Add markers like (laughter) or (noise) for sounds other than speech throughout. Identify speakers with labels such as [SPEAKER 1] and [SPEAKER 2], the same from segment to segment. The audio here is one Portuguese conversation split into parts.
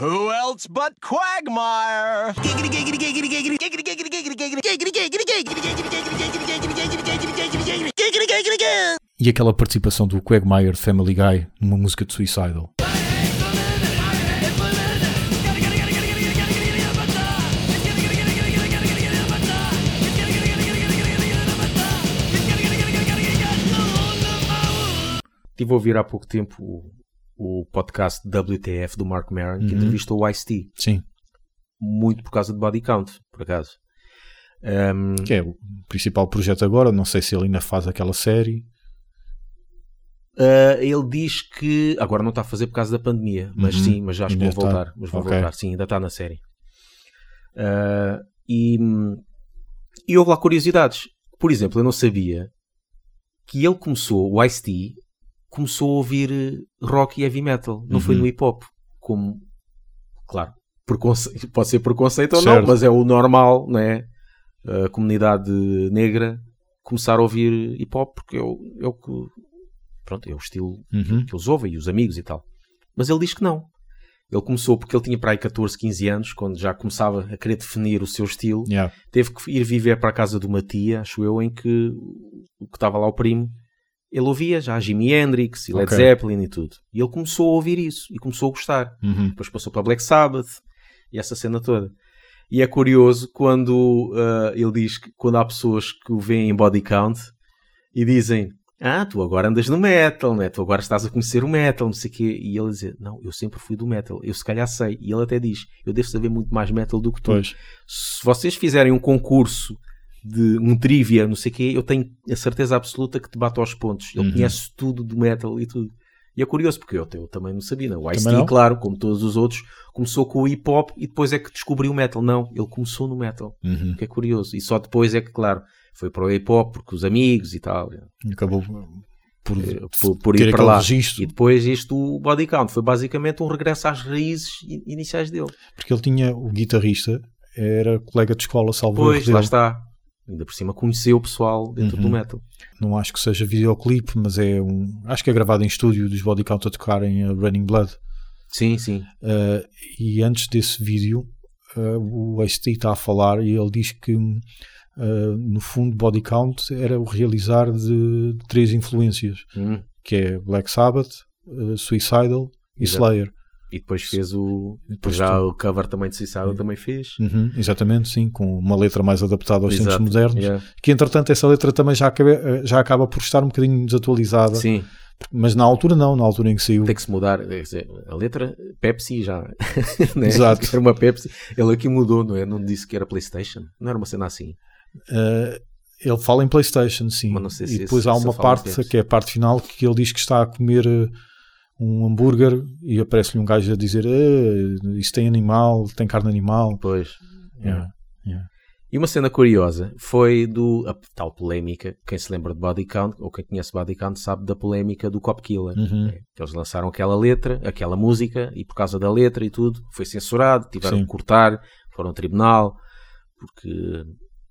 [SPEAKER 1] Who else but Quagmire?
[SPEAKER 2] E aquela participação do Quagmire de Family Guy numa música de Suicidal.
[SPEAKER 3] Estive a ouvir há pouco tempo o, podcast WTF do Mark Maron, que
[SPEAKER 2] Uhum.
[SPEAKER 3] entrevistou o Ice-T,
[SPEAKER 2] Sim,
[SPEAKER 3] muito por causa de Body Count, por acaso. Um,
[SPEAKER 2] que é o principal projeto agora. Não sei se ele ainda faz aquela série.
[SPEAKER 3] Uh, ele diz que agora não está a fazer por causa da pandemia, mas
[SPEAKER 2] Uhum.
[SPEAKER 3] sim, mas já acho que
[SPEAKER 2] Ainda está.
[SPEAKER 3] voltar. Mas vão
[SPEAKER 2] Ok.
[SPEAKER 3] voltar, sim, ainda está na série. Uh, e, e houve lá curiosidades. Por exemplo, eu não sabia que ele começou, o Ice-T, começou a ouvir eh, rock e heavy metal, não foi
[SPEAKER 2] Uhum.
[SPEAKER 3] no hip hop, como, claro, preconce- (laughs) pode ser preconceito ou
[SPEAKER 2] Certo.
[SPEAKER 3] não, mas é o normal, não é? A comunidade negra começar a ouvir hip hop porque é o, é o que pronto, é o estilo
[SPEAKER 2] Uhum.
[SPEAKER 3] que eles ouvem e os amigos e tal. Mas ele diz que não. Ele começou porque ele tinha para aí 14, 15 anos, quando já começava a querer definir o seu estilo.
[SPEAKER 2] Yeah.
[SPEAKER 3] Teve que ir viver para a casa de uma tia, acho eu, em que o que estava lá o primo, ele ouvia já Jimi Hendrix e Led
[SPEAKER 2] Ok.
[SPEAKER 3] Zeppelin e tudo. E ele começou a ouvir isso e começou a gostar.
[SPEAKER 2] Uhum.
[SPEAKER 3] Depois passou para Black Sabbath e essa cena toda. E é curioso quando ah, ele diz que quando há pessoas que o veem em body count e dizem ah, tu agora andas no metal, né? tu agora estás a conhecer o metal, não sei o quê. E ele diz, não, eu sempre fui do metal, eu se calhar sei. E ele até diz, eu devo saber muito mais metal do que tu.
[SPEAKER 2] Pois.
[SPEAKER 3] Se vocês fizerem um concurso de um trivia, não sei o quê, eu tenho a certeza absoluta que te bato aos pontos. Ele
[SPEAKER 2] Uhum.
[SPEAKER 3] conhece tudo do metal e tudo. E é curioso, porque eu, eu também não sabia, não. O Ice-T, claro, como todos os outros, começou com o hip-hop e depois é que descobriu o metal. Não, ele começou no metal,
[SPEAKER 2] Uhum.
[SPEAKER 3] que é curioso. E só depois é que, claro, foi para o hip-hop, porque os amigos e tal,
[SPEAKER 2] Acabou por,
[SPEAKER 3] eh, por, por ir para lá.
[SPEAKER 2] registro.
[SPEAKER 3] E depois isto, o Body Count, foi basicamente um regresso às raízes iniciais dele.
[SPEAKER 2] Porque ele tinha o guitarrista, era colega de escola, salvo
[SPEAKER 3] Pois, lá está. Ainda por cima conheceu o pessoal dentro
[SPEAKER 2] Uhum.
[SPEAKER 3] do metal.
[SPEAKER 2] Não acho que seja videoclipe, mas é um. Acho que é gravado em estúdio dos Body Count a tocarem a Running Blood.
[SPEAKER 3] Sim, sim.
[SPEAKER 2] Uh, e antes desse vídeo, uh, o Ice-T está a falar e ele diz que, uh, no fundo, Body Count era o realizar de três influências,
[SPEAKER 3] Hum.
[SPEAKER 2] que é Black Sabbath, Suicidal e
[SPEAKER 3] Exato.
[SPEAKER 2] Slayer.
[SPEAKER 3] E depois fez o.
[SPEAKER 2] Depois
[SPEAKER 3] já
[SPEAKER 2] tu-
[SPEAKER 3] o cover também de Suicidal também fez.
[SPEAKER 2] Uhum, exatamente, sim, com uma letra mais adaptada aos tempos modernos.
[SPEAKER 3] Yeah.
[SPEAKER 2] Que entretanto essa letra também já acaba, já acaba por estar um bocadinho desatualizada,
[SPEAKER 3] Sim,
[SPEAKER 2] mas na altura não, na altura em que saiu.
[SPEAKER 3] tem que se mudar. Quer dizer, a letra Pepsi já. (laughs) né?
[SPEAKER 2] Exato.
[SPEAKER 3] Era uma Pepsi. Ele aqui mudou, não é? Não disse que era PlayStation. Não era uma cena assim.
[SPEAKER 2] Uh, ele fala em PlayStation, sim.
[SPEAKER 3] Sei
[SPEAKER 2] e
[SPEAKER 3] se
[SPEAKER 2] depois há
[SPEAKER 3] se
[SPEAKER 2] uma parte que é a parte final que ele diz que está a comer uh, um hambúrguer e aparece-lhe um gajo a dizer "Ah, isso tem animal, tem carne animal.
[SPEAKER 3] Pois.
[SPEAKER 2] Yeah, yeah.
[SPEAKER 3] E uma cena curiosa foi do a tal polémica. Quem se lembra de Body Count, ou quem conhece Body Count, sabe da polémica do Cop Killer.
[SPEAKER 2] Uhum.
[SPEAKER 3] É, que eles lançaram aquela letra, aquela música, e por causa da letra e tudo, foi censurado, tiveram
[SPEAKER 2] Sim.
[SPEAKER 3] que cortar, foram ao tribunal, porque.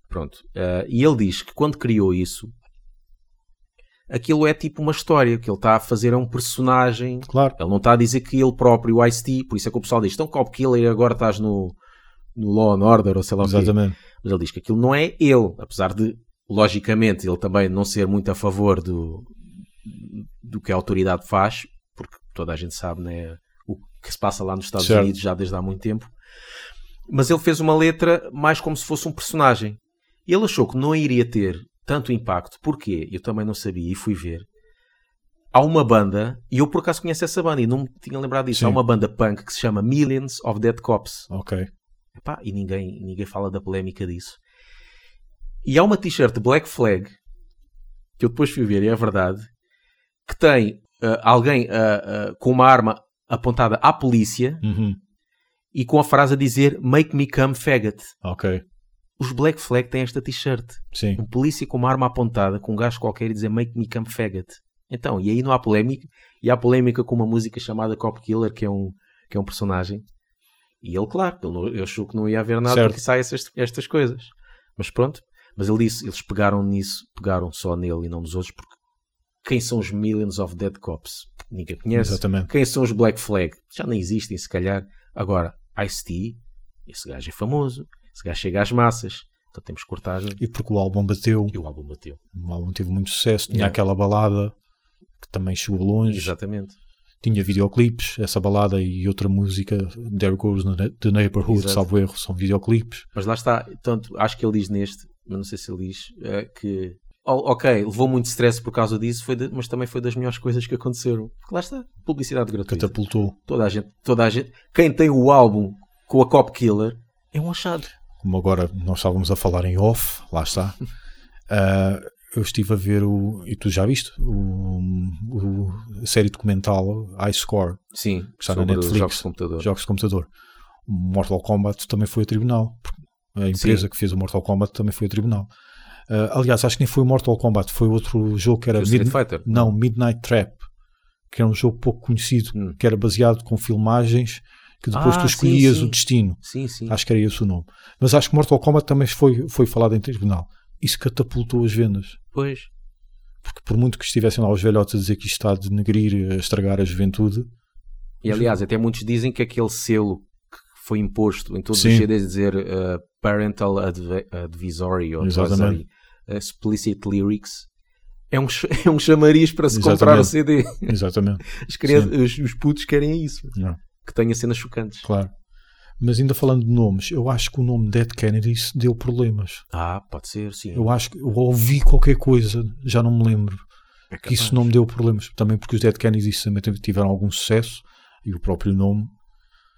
[SPEAKER 3] Pronto. Eh, e ele diz que quando criou isso, aquilo é tipo uma história, que ele está a fazer é um personagem.
[SPEAKER 2] Claro,
[SPEAKER 3] Ele não está a dizer que ele próprio, o Ice-T, por isso é que o pessoal diz: então Cop Killer e agora estás no, no Law and Order, ou sei lá o quê.
[SPEAKER 2] exatamente.
[SPEAKER 3] Mas ele diz que aquilo não é ele, apesar de, logicamente, ele também não ser muito a favor do, do que a autoridade faz, porque toda a gente sabe né, o que se passa lá nos Estados
[SPEAKER 2] Certo.
[SPEAKER 3] Unidos já desde há muito tempo. Mas ele fez uma letra mais como se fosse um personagem. Ele achou que não iria ter tanto impacto. Porquê? Eu também não sabia e fui ver. Há uma banda, e eu por acaso conheço essa banda e não me tinha lembrado disso.
[SPEAKER 2] Sim.
[SPEAKER 3] Há uma banda punk que se chama Millions of Dead Cops.
[SPEAKER 2] Ok.
[SPEAKER 3] Epá, e ninguém, ninguém fala da polémica disso. E há uma t-shirt Black Flag que eu depois fui ver, e é verdade, que tem ah, alguém ah, ah, com uma arma apontada à polícia
[SPEAKER 2] Uhum.
[SPEAKER 3] e com a frase a dizer Make me come faggot.
[SPEAKER 2] Ok.
[SPEAKER 3] Os Black Flag têm esta t-shirt.
[SPEAKER 2] Sim.
[SPEAKER 3] Um polícia com uma arma apontada, com um gajo qualquer e dizer Make me come faggot. Então, e aí não há polémica. E há polémica com uma música chamada Cop Killer, que é um, que é um personagem. E ele, claro, ele, não- ele achou que não ia haver nada
[SPEAKER 2] Certo.
[SPEAKER 3] porque saem estas, estas coisas. Mas pronto. Mas ele disse, eles pegaram nisso, pegaram só nele e não nos outros, porque quem são os Millions of Dead Cops? Ninguém conhece.
[SPEAKER 2] Exatamente.
[SPEAKER 3] Quem são os Black Flag? Já nem existem, se calhar. Agora, Ice-T, esse gajo é famoso, esse gajo chega às massas, então temos que cortar.
[SPEAKER 2] E porque o álbum bateu,
[SPEAKER 3] E o álbum bateu.
[SPEAKER 2] o álbum teve muito sucesso, tinha
[SPEAKER 3] Yeah.
[SPEAKER 2] aquela balada que também chegou longe,
[SPEAKER 3] Exatamente.
[SPEAKER 2] tinha videoclipes, essa balada e outra música, There Goes the Neighborhood,
[SPEAKER 3] Exato.
[SPEAKER 2] salvo erro, são videoclipes.
[SPEAKER 3] Mas lá está, tanto, acho que ele diz neste, mas não sei se ele diz, eh, que o- ok, levou muito stress por causa disso, foi de- mas também foi das melhores coisas que aconteceram. Porque lá está, publicidade gratuita.
[SPEAKER 2] Catapultou,
[SPEAKER 3] Toda a gente, toda a gente, quem tem o álbum com a Cop Killer é um achado.
[SPEAKER 2] Como agora nós estávamos a falar em off, lá está. (laughs) Ah, eu estive a ver o. E tu já viste? O, o- a série documental High Score,
[SPEAKER 3] Sim,
[SPEAKER 2] que está na Netflix,
[SPEAKER 3] jogos de computador.
[SPEAKER 2] jogos de computador. O Mortal Kombat também foi a tribunal. A empresa
[SPEAKER 3] Sim.
[SPEAKER 2] que fez o Mortal Kombat também foi a tribunal. Ah, aliás, acho que nem foi o Mortal Kombat, foi outro jogo que era
[SPEAKER 3] Street
[SPEAKER 2] Mid-
[SPEAKER 3] Fighter.
[SPEAKER 2] não, Midnight Trap, que era um jogo pouco conhecido,
[SPEAKER 3] Hum.
[SPEAKER 2] que era baseado com filmagens que depois
[SPEAKER 3] Ah,
[SPEAKER 2] tu
[SPEAKER 3] sim,
[SPEAKER 2] escolhias
[SPEAKER 3] sim.
[SPEAKER 2] o destino.
[SPEAKER 3] Sim, sim.
[SPEAKER 2] Acho que era esse o nome. Mas acho que Mortal Kombat também foi, foi falado em tribunal. Isso catapultou as vendas.
[SPEAKER 3] Pois.
[SPEAKER 2] Porque por muito que estivessem lá os velhotes a dizer que isto está a denegrir, a estragar a juventude,
[SPEAKER 3] E aliás, até muitos dizem que aquele selo que foi imposto em todos
[SPEAKER 2] Sim.
[SPEAKER 3] os CDs dizer uh, Parental Adv- Advisory ou advisory, uh, Explicit Lyrics é um, (laughs) é um chamariz para se
[SPEAKER 2] Exatamente.
[SPEAKER 3] comprar o CD.
[SPEAKER 2] exatamente.
[SPEAKER 3] As crianças, os, os putos querem isso.
[SPEAKER 2] Não,
[SPEAKER 3] Que tenha cenas chocantes.
[SPEAKER 2] claro. Mas ainda falando de nomes, eu acho que o nome Dead Kennedys deu problemas.
[SPEAKER 3] Ah, pode ser, sim.
[SPEAKER 2] Eu acho que eu ouvi qualquer coisa, já não me lembro,
[SPEAKER 3] É
[SPEAKER 2] que isso não me deu problemas. Também porque os Dead Kennedys também tiveram algum sucesso e o próprio nome.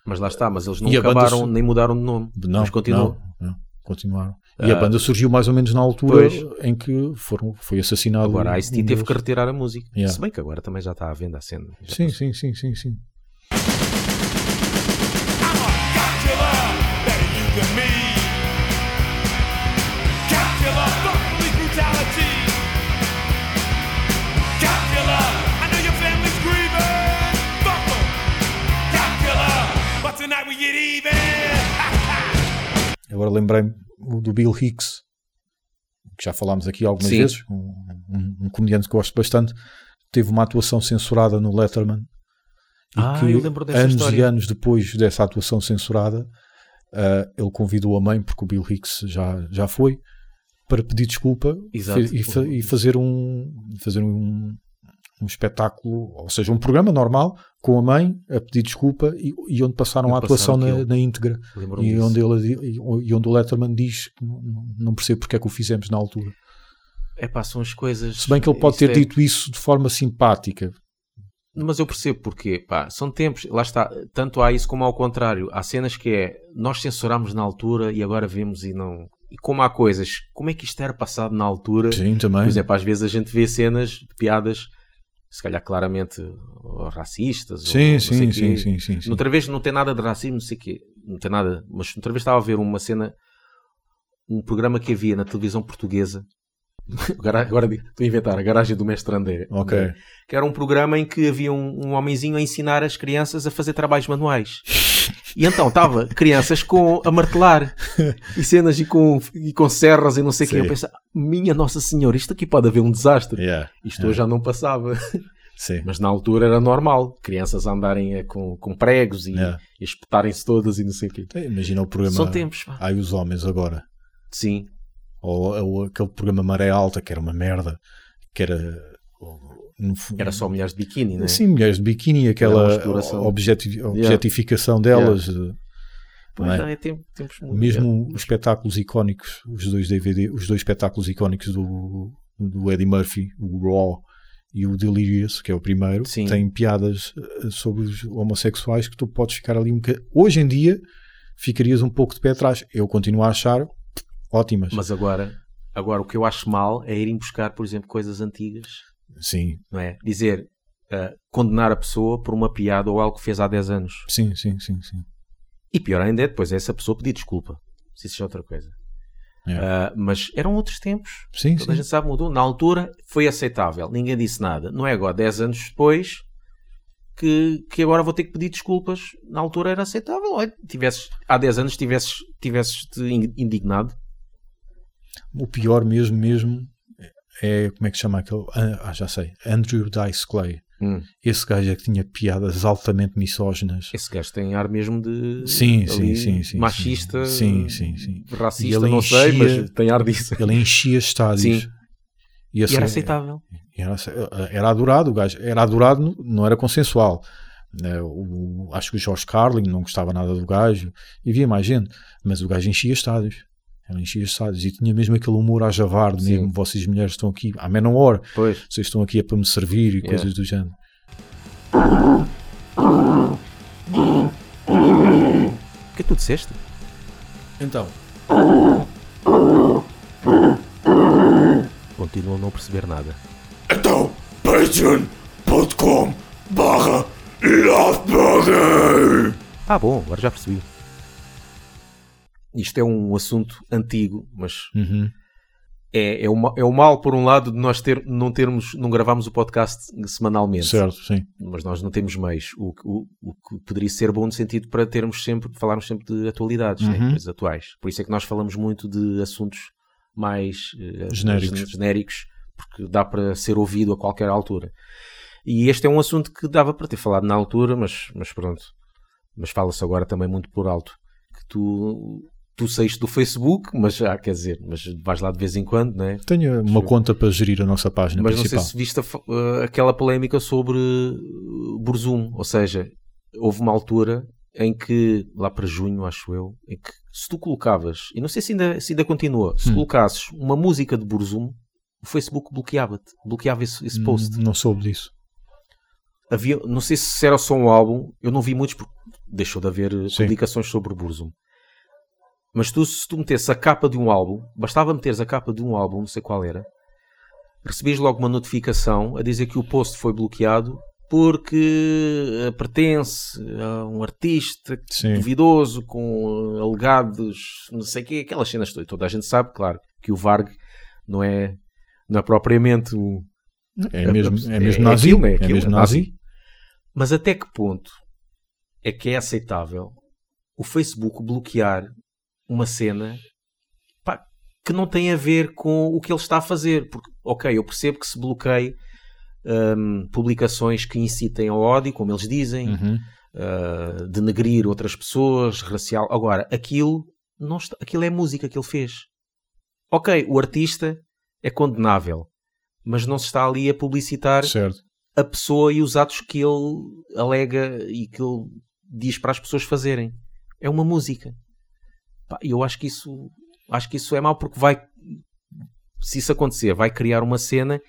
[SPEAKER 3] Mas lá está, mas eles não
[SPEAKER 2] E banda
[SPEAKER 3] acabaram
[SPEAKER 2] su-
[SPEAKER 3] nem mudaram de nome.
[SPEAKER 2] Não,
[SPEAKER 3] mas continuam.
[SPEAKER 2] não, não, continuaram. E a
[SPEAKER 3] Ah,
[SPEAKER 2] banda surgiu mais ou menos na altura
[SPEAKER 3] pois.
[SPEAKER 2] em que foram, foi assassinado.
[SPEAKER 3] Agora a Ice-T
[SPEAKER 2] um
[SPEAKER 3] teve que retirar a música.
[SPEAKER 2] Yeah.
[SPEAKER 3] Se bem que agora também já está à venda a cena.
[SPEAKER 2] Sim, sim, sim, sim, sim. Lembrei-me do Bill Hicks, que já falámos aqui algumas
[SPEAKER 3] Sim.
[SPEAKER 2] vezes, um, um- um comediante que gosto bastante, teve uma atuação censurada no Letterman. E
[SPEAKER 3] Ah,
[SPEAKER 2] que
[SPEAKER 3] eu lembro dessa
[SPEAKER 2] anos
[SPEAKER 3] história.
[SPEAKER 2] e anos depois dessa atuação censurada, ah, ele convidou a mãe, porque o Bill Hicks já, já foi, para pedir desculpa
[SPEAKER 3] Exato.
[SPEAKER 2] e, fa- e fazer um fazer um, um espetáculo, ou seja, um programa normal com a mãe a pedir desculpa e, e onde passaram a atuação na, na íntegra e onde, ele, e- onde o Letterman diz que não, percebo porque é que o fizemos na altura.
[SPEAKER 3] É pá, são as coisas.
[SPEAKER 2] Se bem que ele pode ter
[SPEAKER 3] é-
[SPEAKER 2] dito isso de forma simpática.
[SPEAKER 3] Mas eu percebo porque, pá, são tempos, lá está, tanto há isso como ao contrário. Há cenas que é, nós censurámos na altura e agora vemos e não. E como há coisas, como é que isto era passado na altura?
[SPEAKER 2] Sim, também.
[SPEAKER 3] Por exemplo, às vezes a gente vê cenas de piadas, se calhar claramente ou racistas. ou
[SPEAKER 2] sim,
[SPEAKER 3] sei
[SPEAKER 2] sim, sim, sim, sim, sim.
[SPEAKER 3] Outra vez não tem nada de racismo, não sei o quê. Não tem nada. Mas outra vez estava a ver uma cena, um programa que havia na televisão portuguesa. (laughs) Agora, estou a inventar, a garagem do mestre André.
[SPEAKER 2] Ok.
[SPEAKER 3] Que era um programa em que havia um, um homenzinho a ensinar as crianças a fazer trabalhos manuais. (laughs) E então estava crianças com a martelar e cenas e com, e com serras e não sei o.
[SPEAKER 2] Sim.
[SPEAKER 3] Eu pensava, minha Nossa Senhora, isto aqui pode haver um desastre.
[SPEAKER 2] Yeah,
[SPEAKER 3] Isto
[SPEAKER 2] yeah.
[SPEAKER 3] hoje já não passava.
[SPEAKER 2] Sim.
[SPEAKER 3] Mas na altura era normal. Crianças a andarem eh, com, com pregos e,
[SPEAKER 2] Yeah.
[SPEAKER 3] e espetarem-se todas e não sei o quê.
[SPEAKER 2] Então, Imagina o programa
[SPEAKER 3] São tempos, pá.
[SPEAKER 2] Ai os Homens agora.
[SPEAKER 3] Sim.
[SPEAKER 2] Ou, ou aquele programa Maré Alta, que era uma merda. Que era.
[SPEAKER 3] Era só mulheres de biquíni, né?
[SPEAKER 2] Sim, mulheres de biquíni, aquela objeti- objetificação delas. eh,
[SPEAKER 3] Pois
[SPEAKER 2] não é?
[SPEAKER 3] não, é tempo- tempos muito-
[SPEAKER 2] Mesmo os espetáculos icónicos, os dois DVD, os dois espetáculos icónicos do, do Eddie Murphy, o Raw e o Delirious, que é o primeiro,
[SPEAKER 3] Sim.
[SPEAKER 2] têm piadas eh, sobre os homossexuais que tu podes ficar ali um bocadinho. Hoje em dia ficarias um pouco de pé atrás. Eu continuo a achar ótimas.
[SPEAKER 3] Mas agora, agora o que eu acho mal é irem buscar, por exemplo, coisas antigas,
[SPEAKER 2] Sim,
[SPEAKER 3] não é? Dizer, ah, condenar a pessoa por uma piada ou algo que fez há 10 anos.
[SPEAKER 2] sim, sim, sim, sim.
[SPEAKER 3] E pior ainda é depois essa pessoa pedir desculpa. Se isso é outra coisa.
[SPEAKER 2] É.
[SPEAKER 3] Ah, mas eram outros tempos.
[SPEAKER 2] Sim,
[SPEAKER 3] Toda a
[SPEAKER 2] sim.
[SPEAKER 3] gente sabe, mudou. Na altura foi aceitável. Ninguém disse nada. Não é agora, 10 anos depois, que, que agora vou ter que pedir desculpas. Na altura era aceitável. Olha, tivesses, há 10 anos tivesses, tivesses indignado.
[SPEAKER 2] O pior mesmo, mesmo, é como é que se chama aquele? Ah, já sei. Andrew Dice Clay.
[SPEAKER 3] Hum.
[SPEAKER 2] Esse gajo é que tinha piadas altamente misóginas.
[SPEAKER 3] Esse gajo tem ar mesmo de.
[SPEAKER 2] Sim, sim,
[SPEAKER 3] ali,
[SPEAKER 2] sim, sim,
[SPEAKER 3] Machista.
[SPEAKER 2] sim. Sim, sim.
[SPEAKER 3] Racista,
[SPEAKER 2] ele
[SPEAKER 3] não sei,
[SPEAKER 2] enchia-
[SPEAKER 3] mas tem ar disso.
[SPEAKER 2] Ele enchia estádios.
[SPEAKER 3] Sim.
[SPEAKER 2] E, assim,
[SPEAKER 3] E era aceitável.
[SPEAKER 2] Era, era adorado, o gajo era adorado, não era consensual. Eh, o- acho que o Jorge Carlin não gostava nada do gajo e havia mais gente, mas o gajo enchia estádios. Enchia estádios e tinha mesmo aquele humor a javarde,
[SPEAKER 3] Sim.
[SPEAKER 2] mesmo vocês mulheres estão aqui à menor hora,
[SPEAKER 3] Pois.
[SPEAKER 2] vocês estão aqui é para me servir e
[SPEAKER 3] Yeah.
[SPEAKER 2] coisas do género.
[SPEAKER 3] O que é que tu disseste?
[SPEAKER 2] Então,
[SPEAKER 3] Continuam a não perceber nada.
[SPEAKER 4] Então, patreon.com barra.
[SPEAKER 3] Ah, bom, agora já percebi. Isto é um assunto antigo, mas
[SPEAKER 2] uhum,
[SPEAKER 3] é, é, o, é o mal, por um lado, de nós ter, não termos, não gravarmos o podcast semanalmente.
[SPEAKER 2] certo, sim.
[SPEAKER 3] Mas nós não temos meios. O, que- o, o que poderia ser bom no sentido para termos sempre, falarmos sempre de atualidades, né?
[SPEAKER 2] Uhum.
[SPEAKER 3] coisas atuais. Por isso é que nós falamos muito de assuntos mais eh,
[SPEAKER 2] Genéricos.
[SPEAKER 3] gen- genéricos, porque dá para ser ouvido a qualquer altura. E este é um assunto que dava para ter falado na altura, mas, mas pronto. Mas fala-se agora também muito por alto. Que tu, tu saíste do Facebook, mas já quer dizer, mas vais lá de vez em quando, não é?
[SPEAKER 2] Tenho uma conta para gerir a nossa página
[SPEAKER 3] Mas não sei
[SPEAKER 2] principal.
[SPEAKER 3] se viste a eh, aquela polémica sobre uh, Burzum, ou seja, houve uma altura em que, lá para junho, acho eu, em que se tu colocavas, e não sei se ainda, se ainda continua, se
[SPEAKER 2] Hum.
[SPEAKER 3] colocasses uma música de Burzum, o Facebook bloqueava-te, bloqueava esse, esse post.
[SPEAKER 2] Hum, Não soube disso.
[SPEAKER 3] Havia, não sei se era só um álbum, eu não vi muitos porque deixou de haver eh,
[SPEAKER 2] Sim.
[SPEAKER 3] publicações sobre Burzum. Mas tu, se tu metesses a capa de um álbum, bastava meteres a capa de um álbum, não sei qual era, recebias logo uma notificação a dizer que o post foi bloqueado porque eh, pertence a um artista
[SPEAKER 2] Sim.
[SPEAKER 3] duvidoso com eh, alegados, não sei o quê, aquelas cenas todas. Toda a gente sabe, claro, que o Varg não é, não é propriamente o,
[SPEAKER 2] É mesmo, é mesmo
[SPEAKER 3] é
[SPEAKER 2] nazi.
[SPEAKER 3] aquilo, é
[SPEAKER 2] É
[SPEAKER 3] aquilo,
[SPEAKER 2] mesmo
[SPEAKER 3] é nazi.
[SPEAKER 2] nazi.
[SPEAKER 3] Mas até que ponto é que é aceitável o Facebook bloquear uma cena pá, que não tem a ver com o que ele está a fazer? Porque, ok, eu percebo que se bloqueie hum, publicações que incitem ao ódio, como eles dizem,
[SPEAKER 2] Uhum.
[SPEAKER 3] uh, denegrir outras pessoas, racial. Agora, aquilo, não está, aquilo é música que ele fez. Ok, o artista é condenável, mas não se está ali a publicitar
[SPEAKER 2] Certo.
[SPEAKER 3] a pessoa e os atos que ele alega e que ele diz para as pessoas fazerem. É uma música. E eu acho que isso acho que isso é mau porque vai se isso acontecer, vai criar uma cena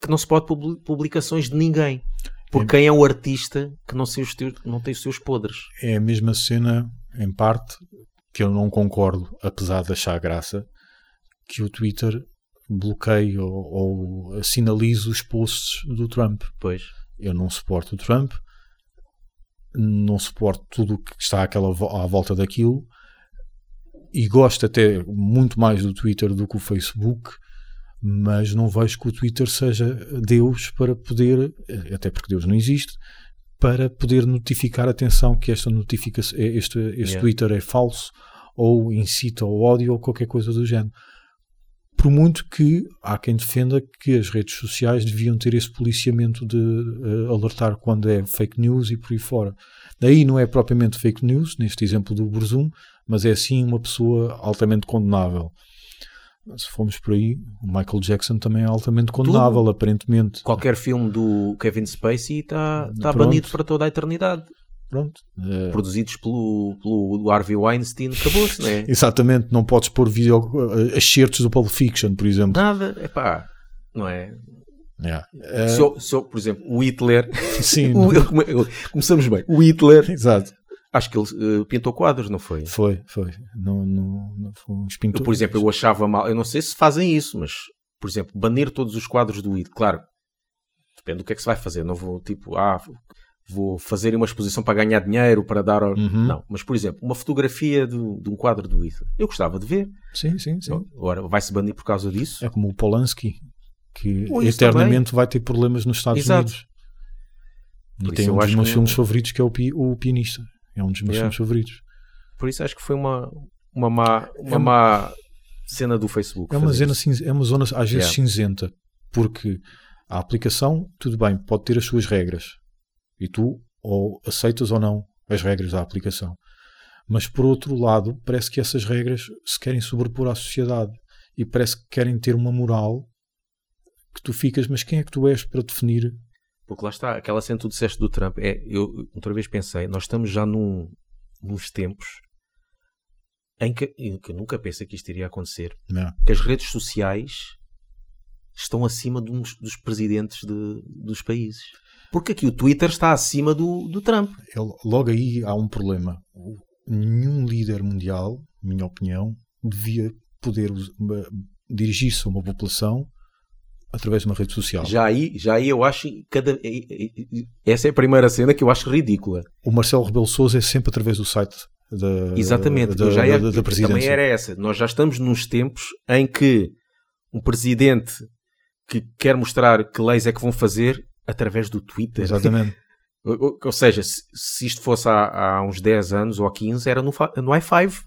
[SPEAKER 3] que não se pode publi- publicações de ninguém. Por
[SPEAKER 2] É.
[SPEAKER 3] quem é o artista que não, não tem os seus podres.
[SPEAKER 2] é a mesma cena, em parte, que eu não concordo, apesar de achar graça, que o Twitter bloqueie ou, ou sinalize os posts do Trump.
[SPEAKER 3] Pois.
[SPEAKER 2] Eu não suporto o Trump, não suporto tudo o que está àquela, à volta daquilo e gosto até muito mais do Twitter do que o Facebook, mas não vejo que o Twitter seja Deus para poder, até porque Deus não existe, para poder notificar atenção que esta notificação, este, este
[SPEAKER 3] Yeah.
[SPEAKER 2] Twitter é falso ou incita ao ódio ou qualquer coisa do género. Por muito que há quem defenda que as redes sociais deviam ter esse policiamento de eh, alertar quando é fake news e por aí fora. Daí não é propriamente fake news, neste exemplo do Burzum, mas é sim uma pessoa altamente condenável. Se formos por aí, o Michael Jackson também é altamente condenável, aparentemente.
[SPEAKER 3] Qualquer filme do Kevin Spacey está tá
[SPEAKER 2] Pronto.
[SPEAKER 3] banido para toda a eternidade.
[SPEAKER 2] Pronto. Eh,
[SPEAKER 3] Produzidos pelo, pelo Harvey Weinstein, acabou-se, não é? (laughs)
[SPEAKER 2] Exatamente, não podes pôr vídeo, eh, excertos do Pulp Fiction, por exemplo.
[SPEAKER 3] Nada, é pá, não é?
[SPEAKER 2] Yeah.
[SPEAKER 3] Se eu, se eu, por exemplo, o Hitler, (laughs)
[SPEAKER 2] sim, (laughs)
[SPEAKER 3] o- come- eu- começamos bem. O Hitler,
[SPEAKER 2] exato.
[SPEAKER 3] acho que ele eh, pintou quadros, não foi?
[SPEAKER 2] Foi, foi. Não, não, não foi uns
[SPEAKER 3] Eu, por exemplo, eu achava mal, eu não sei se fazem isso, mas, por exemplo, banir todos os quadros do Hitler, claro, depende do que é que se vai fazer. Não vou, tipo, ah, vou fazer uma exposição para ganhar dinheiro, para dar.
[SPEAKER 2] Uhum.
[SPEAKER 3] Não, mas, por exemplo, uma fotografia do- de um quadro do Hitler, eu gostava de ver.
[SPEAKER 2] Sim, sim, sim.
[SPEAKER 3] Agora, vai-se banir por causa disso?
[SPEAKER 2] É como o Polanski, que
[SPEAKER 3] Ou isso
[SPEAKER 2] eternamente vai ter problemas nos Estados
[SPEAKER 3] Exato.
[SPEAKER 2] Unidos. E tem um dos meus
[SPEAKER 3] que
[SPEAKER 2] filmes favoritos que é o, pi- o Pianista. É um dos meus filmes favoritos.
[SPEAKER 3] Por isso acho que foi uma, uma, má, uma
[SPEAKER 2] É
[SPEAKER 3] má cena do Facebook.
[SPEAKER 2] É uma, cinza- é uma zona às vezes
[SPEAKER 3] Yeah.
[SPEAKER 2] cinzenta, porque A aplicação, tudo bem, pode ter as suas regras. E tu ou aceitas ou não as regras da aplicação. Mas por outro lado, parece que essas regras se querem sobrepor à sociedade e parece que querem ter uma moral que tu ficas, mas quem é que tu és para definir?
[SPEAKER 3] Porque lá está, aquela cena que tu disseste do Trump, é, eu outra vez pensei, nós estamos já num, nos tempos em que, em que eu nunca pensei que isto iria acontecer,
[SPEAKER 2] Não.
[SPEAKER 3] que as redes sociais estão acima de uns- dos presidentes de- dos países. Porque aqui o Twitter está acima do, do Trump.
[SPEAKER 2] Ele- logo aí há um problema. Nenhum líder mundial, minha opinião, devia poder dirigir-se a uma população através de uma rede social.
[SPEAKER 3] Já aí, já aí eu acho cada essa é a primeira cena que eu acho ridícula.
[SPEAKER 2] O Marcelo Rebelo Sousa é sempre através do site da,
[SPEAKER 3] Exatamente,
[SPEAKER 2] da,
[SPEAKER 3] já
[SPEAKER 2] da- da presidência.
[SPEAKER 3] também era essa. Nós já estamos nos tempos em que um presidente que quer mostrar que leis é que vão fazer através do Twitter.
[SPEAKER 2] Exatamente. (laughs)
[SPEAKER 3] Ou, ou- seja, se, se isto fosse há, há uns 10 anos ou 15, era no, no i5.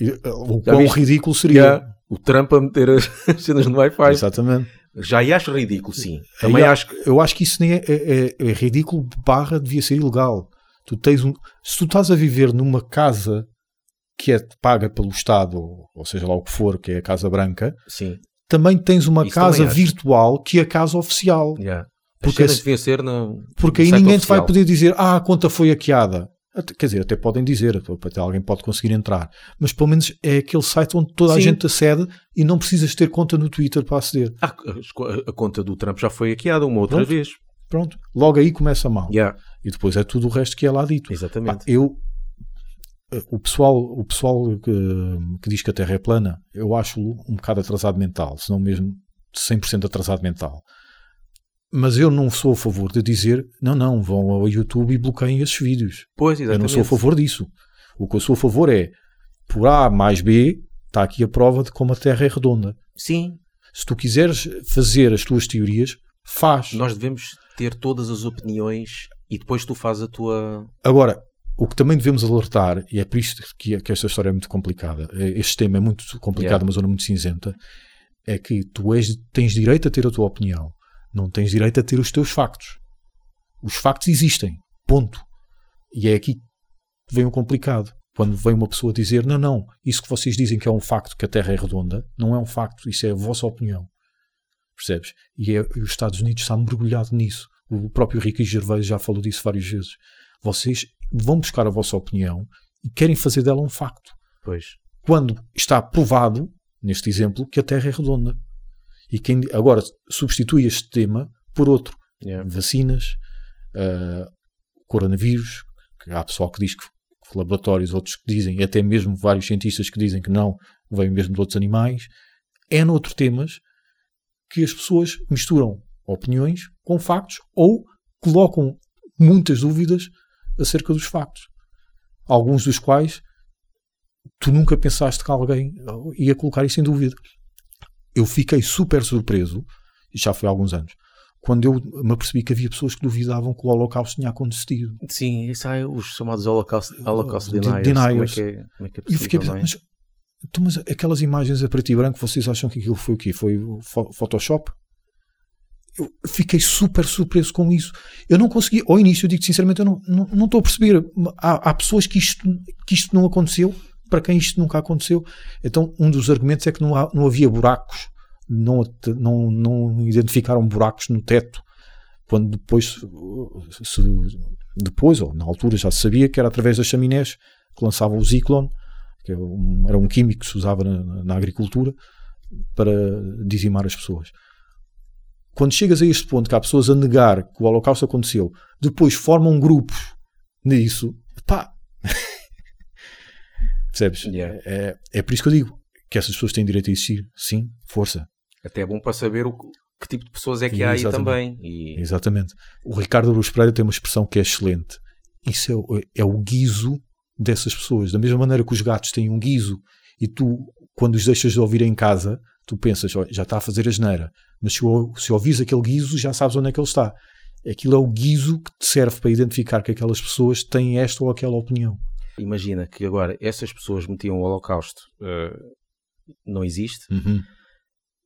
[SPEAKER 2] E, uh, O
[SPEAKER 3] Já
[SPEAKER 2] quão
[SPEAKER 3] viste?
[SPEAKER 2] ridículo seria.
[SPEAKER 3] O Trump a meter as (laughs) as cenas no i5.
[SPEAKER 2] Exatamente.
[SPEAKER 3] Já acho ridículo, sim. Também
[SPEAKER 2] há-
[SPEAKER 3] acho.
[SPEAKER 2] Eu acho que isso nem é, é- é- é ridículo, barra, devia ser ilegal. Tu tens um, se tu estás a viver numa casa que é paga pelo Estado, ou seja lá o que for, que é a Casa Branca,
[SPEAKER 3] Sim.
[SPEAKER 2] Também tens uma
[SPEAKER 3] Isso
[SPEAKER 2] casa virtual que é a casa oficial.
[SPEAKER 3] Yeah. As
[SPEAKER 2] Porque
[SPEAKER 3] deviam ser no,
[SPEAKER 2] Porque
[SPEAKER 3] no
[SPEAKER 2] aí ninguém te vai
[SPEAKER 3] oficial.
[SPEAKER 2] poder dizer, ah, a conta foi hackeada. Quer dizer, até podem dizer, até alguém pode conseguir entrar. Mas pelo menos é aquele site onde toda a
[SPEAKER 3] Sim.
[SPEAKER 2] gente acede e não precisas ter conta no Twitter para aceder.
[SPEAKER 3] Ah, a, a conta do Trump já foi hackeada uma outra
[SPEAKER 2] Pronto.
[SPEAKER 3] vez.
[SPEAKER 2] Pronto. Logo aí começa mal.
[SPEAKER 3] Yeah,
[SPEAKER 2] E depois é tudo o resto que é lá dito.
[SPEAKER 3] exatamente.
[SPEAKER 2] Pá, eu o pessoal, o pessoal que, que diz que a Terra é plana, eu acho um bocado atrasado mental, se não mesmo 100% atrasado mental. Mas eu não sou a favor de dizer, não, não, vão ao YouTube e bloqueiem esses vídeos.
[SPEAKER 3] pois,
[SPEAKER 2] Eu
[SPEAKER 3] exatamente.
[SPEAKER 2] não sou a favor disso. O que eu sou a favor é, por A mais B, está aqui a prova de como a Terra é redonda.
[SPEAKER 3] Sim,
[SPEAKER 2] Se tu quiseres fazer as tuas teorias, faz.
[SPEAKER 3] nós devemos ter todas as opiniões e depois tu fazes a tua.
[SPEAKER 2] Agora, o que também devemos alertar, e é por isto que, que esta história é muito complicada, é- este tema é muito complicado,
[SPEAKER 3] Yeah.
[SPEAKER 2] uma zona muito cinzenta, é que tu és, tens direito a ter a tua opinião, não tens direito a ter os teus factos. Os factos existem, ponto. E é aqui que vem o complicado. Quando vem uma pessoa dizer, não, não, isso que vocês dizem que é um facto, que a Terra é redonda, não é um facto, isso é a vossa opinião. Percebes? E, é- e os Estados Unidos está mergulhado nisso. O próprio Ricky Gervais já falou disso várias vezes. Vocês vão buscar a vossa opinião e querem fazer dela um facto.
[SPEAKER 3] Pois.
[SPEAKER 2] Quando está provado, neste exemplo, que a Terra é redonda. E quem agora substitui este tema por outro.
[SPEAKER 3] Yeah.
[SPEAKER 2] Vacinas, ah, coronavírus, que há pessoal que diz que que laboratórios, outros que dizem, e até mesmo vários cientistas que dizem que não, vem mesmo de outros animais. É noutros temas que as pessoas misturam opiniões com factos ou colocam muitas dúvidas acerca dos factos. Alguns dos quais tu nunca pensaste que alguém ia colocar isso em dúvida. Eu fiquei super surpreso, e já foi há alguns anos, quando eu me apercebi que havia pessoas que duvidavam que o Holocausto tinha acontecido.
[SPEAKER 3] Sim, isso aí, os chamados Holocaust, Holocaust
[SPEAKER 2] De-
[SPEAKER 3] deniers.
[SPEAKER 2] deniers.
[SPEAKER 3] Como é que é, como é, que é
[SPEAKER 2] E eu fiquei
[SPEAKER 3] possível, não é?
[SPEAKER 2] mas, então, mas aquelas imagens a preto e branco, vocês acham que aquilo foi o quê? Foi Photoshop? Fiquei super surpreso com isso. Eu não consegui, ao início, eu digo sinceramente, eu não, não, não estou a perceber. Há, há pessoas que isto, que isto não aconteceu, para quem isto nunca aconteceu. Então, um dos argumentos é que não, há- não havia buracos, não, não, não identificaram buracos no teto. Quando depois, se, depois, ou na altura já se sabia que era através das chaminés que lançavam o Zyklon, que é um- era um químico que se usava na, na agricultura para dizimar as pessoas. Quando chegas a este ponto que há pessoas a negar que o Holocausto aconteceu, depois formam grupos nisso, pá. (laughs) Percebes?
[SPEAKER 3] Yeah.
[SPEAKER 2] É, é por isso que eu digo que essas pessoas têm direito a existir. Sim, força.
[SPEAKER 3] Até é bom para saber o, que- tipo de pessoas é que há aí também. E,
[SPEAKER 2] Exatamente. O Ricardo Aruz Pereira tem uma expressão que é excelente. Isso é, é o guiso dessas pessoas. Da mesma maneira que os gatos têm um guiso e tu, quando os deixas de ouvir em casa, tu pensas, "Ó, já está a fazer a geneira. Mas se, se ouvires aquele guiso, já sabes onde é que ele está. Aquilo é o guiso que te serve para identificar que aquelas pessoas têm esta ou aquela opinião.
[SPEAKER 3] imagina que agora essas pessoas metiam o Holocausto. eh, não existe.
[SPEAKER 2] Uhum.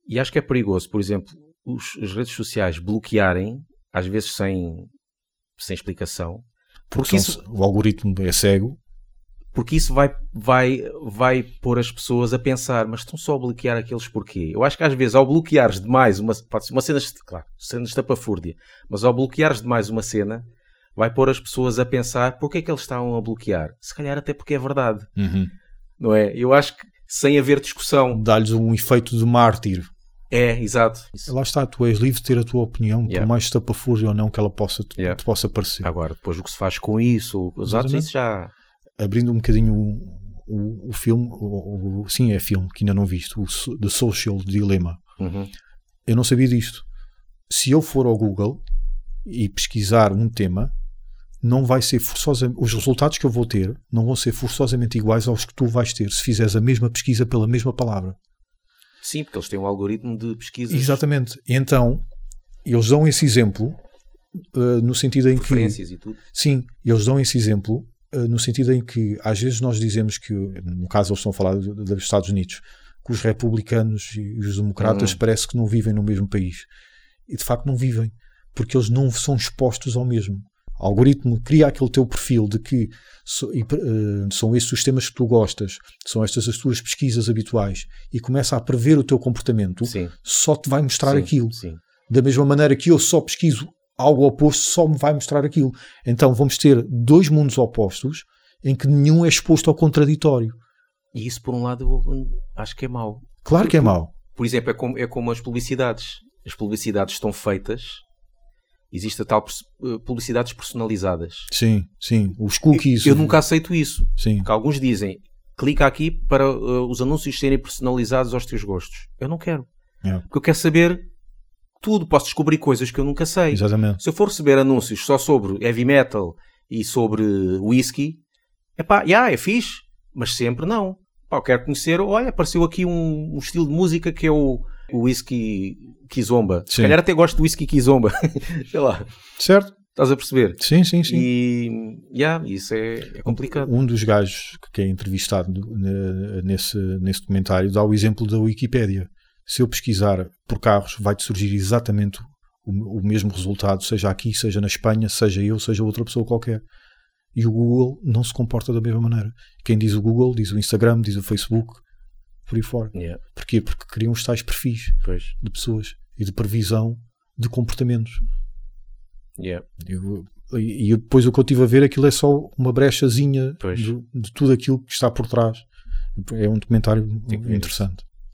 [SPEAKER 3] E acho que é perigoso, por exemplo, os- as redes sociais bloquearem, às vezes sem, sem explicação, porque
[SPEAKER 2] Porque
[SPEAKER 3] isso,
[SPEAKER 2] o algoritmo é cego.
[SPEAKER 3] Porque isso vai, vai, vai pôr as pessoas a pensar, mas estão só a bloquear aqueles porquê? Eu acho que às vezes ao bloqueares demais uma, pode ser uma cena, claro, cena estapafúrdia, mas ao bloqueares demais uma cena, vai pôr as pessoas a pensar porque é que eles estavam a bloquear? Se calhar até porque é verdade, não é? Eu acho que sem haver discussão,
[SPEAKER 2] Dá-lhes um efeito de mártir.
[SPEAKER 3] é, exato. Isso.
[SPEAKER 2] Lá está, tu és livre de ter a tua opinião,
[SPEAKER 3] Yeah.
[SPEAKER 2] por mais estapafúrdia ou não que ela possa, te,
[SPEAKER 3] Yeah.
[SPEAKER 2] te possa parecer.
[SPEAKER 3] Agora, depois o que se faz com isso, os atos, isso já...
[SPEAKER 2] Abrindo um bocadinho o, o, o filme, o, sim, é filme que ainda não viste, o The Social Dilemma.
[SPEAKER 3] Uhum.
[SPEAKER 2] Eu não sabia disto. Se eu for ao Google e pesquisar um tema, não vai ser forçosamente. Os resultados que eu vou ter não vão ser forçosamente iguais aos que tu vais ter se fizeres a mesma pesquisa pela mesma palavra.
[SPEAKER 3] Sim, porque eles têm um algoritmo de pesquisa.
[SPEAKER 2] Exatamente. Então, eles dão esse exemplo uh, no sentido em que.
[SPEAKER 3] E tudo.
[SPEAKER 2] Sim, eles dão esse exemplo no sentido em que às vezes nós dizemos que, no caso eles estão a falar do- dos Estados Unidos, que os republicanos e os democratas
[SPEAKER 3] Uhum.
[SPEAKER 2] parece que não vivem no mesmo país. E de facto não vivem, porque eles não são expostos ao mesmo. O algoritmo cria aquele teu perfil de que so- e, uh, são esses os temas que tu gostas, são estas as tuas pesquisas habituais e começa a prever o teu comportamento,
[SPEAKER 3] Sim.
[SPEAKER 2] só te vai mostrar
[SPEAKER 3] sim,
[SPEAKER 2] aquilo.
[SPEAKER 3] Sim.
[SPEAKER 2] Da mesma maneira que eu só pesquiso algo oposto, só me vai mostrar aquilo. Então vamos ter dois mundos opostos em que nenhum é exposto ao contraditório.
[SPEAKER 3] E isso, por um lado, eu acho que é mau.
[SPEAKER 2] Claro que é mau.
[SPEAKER 3] Por exemplo, é como, é como as publicidades. As publicidades estão feitas. Existe a tal eh, publicidades personalizadas.
[SPEAKER 2] Sim, sim. Os cookies.
[SPEAKER 3] Eu nunca aceito isso.
[SPEAKER 2] Sim,
[SPEAKER 3] Porque alguns dizem, clica aqui para eh, os anúncios serem personalizados aos teus gostos. Eu não quero.
[SPEAKER 2] É.
[SPEAKER 3] Porque eu quero saber tudo. Posso descobrir coisas que eu nunca sei.
[SPEAKER 2] exatamente.
[SPEAKER 3] Se eu for receber anúncios só sobre heavy metal e sobre whisky, é pá, yeah, é fixe, mas sempre não. Pá, eu quero conhecer, olha, apareceu aqui um, um estilo de música que é o, whisky kizomba. Se
[SPEAKER 2] Sim.
[SPEAKER 3] calhar até gosto de whisky kizomba. (laughs) Sei lá,
[SPEAKER 2] Certo?
[SPEAKER 3] estás a perceber?
[SPEAKER 2] Sim, sim, sim.
[SPEAKER 3] E, yeah, isso é, é complicado.
[SPEAKER 2] Um dos gajos que é entrevistado ne- nesse, nesse documentário dá o exemplo da Wikipédia. Se eu pesquisar por carros, vai-te surgir exatamente o, o mesmo resultado, seja aqui, seja na Espanha, seja eu, seja outra pessoa qualquer. E o Google não se comporta da mesma maneira. Quem diz o Google, diz o Instagram, diz o Facebook, por aí fora.
[SPEAKER 3] Yeah,
[SPEAKER 2] Porquê? Porque criam os tais perfis
[SPEAKER 3] pois,
[SPEAKER 2] de pessoas e de previsão de comportamentos.
[SPEAKER 3] yeah,
[SPEAKER 2] Eu- e, e depois o que eu estive a ver, aquilo é só uma brechazinha do- de tudo aquilo que está por trás. É um documentário interessante.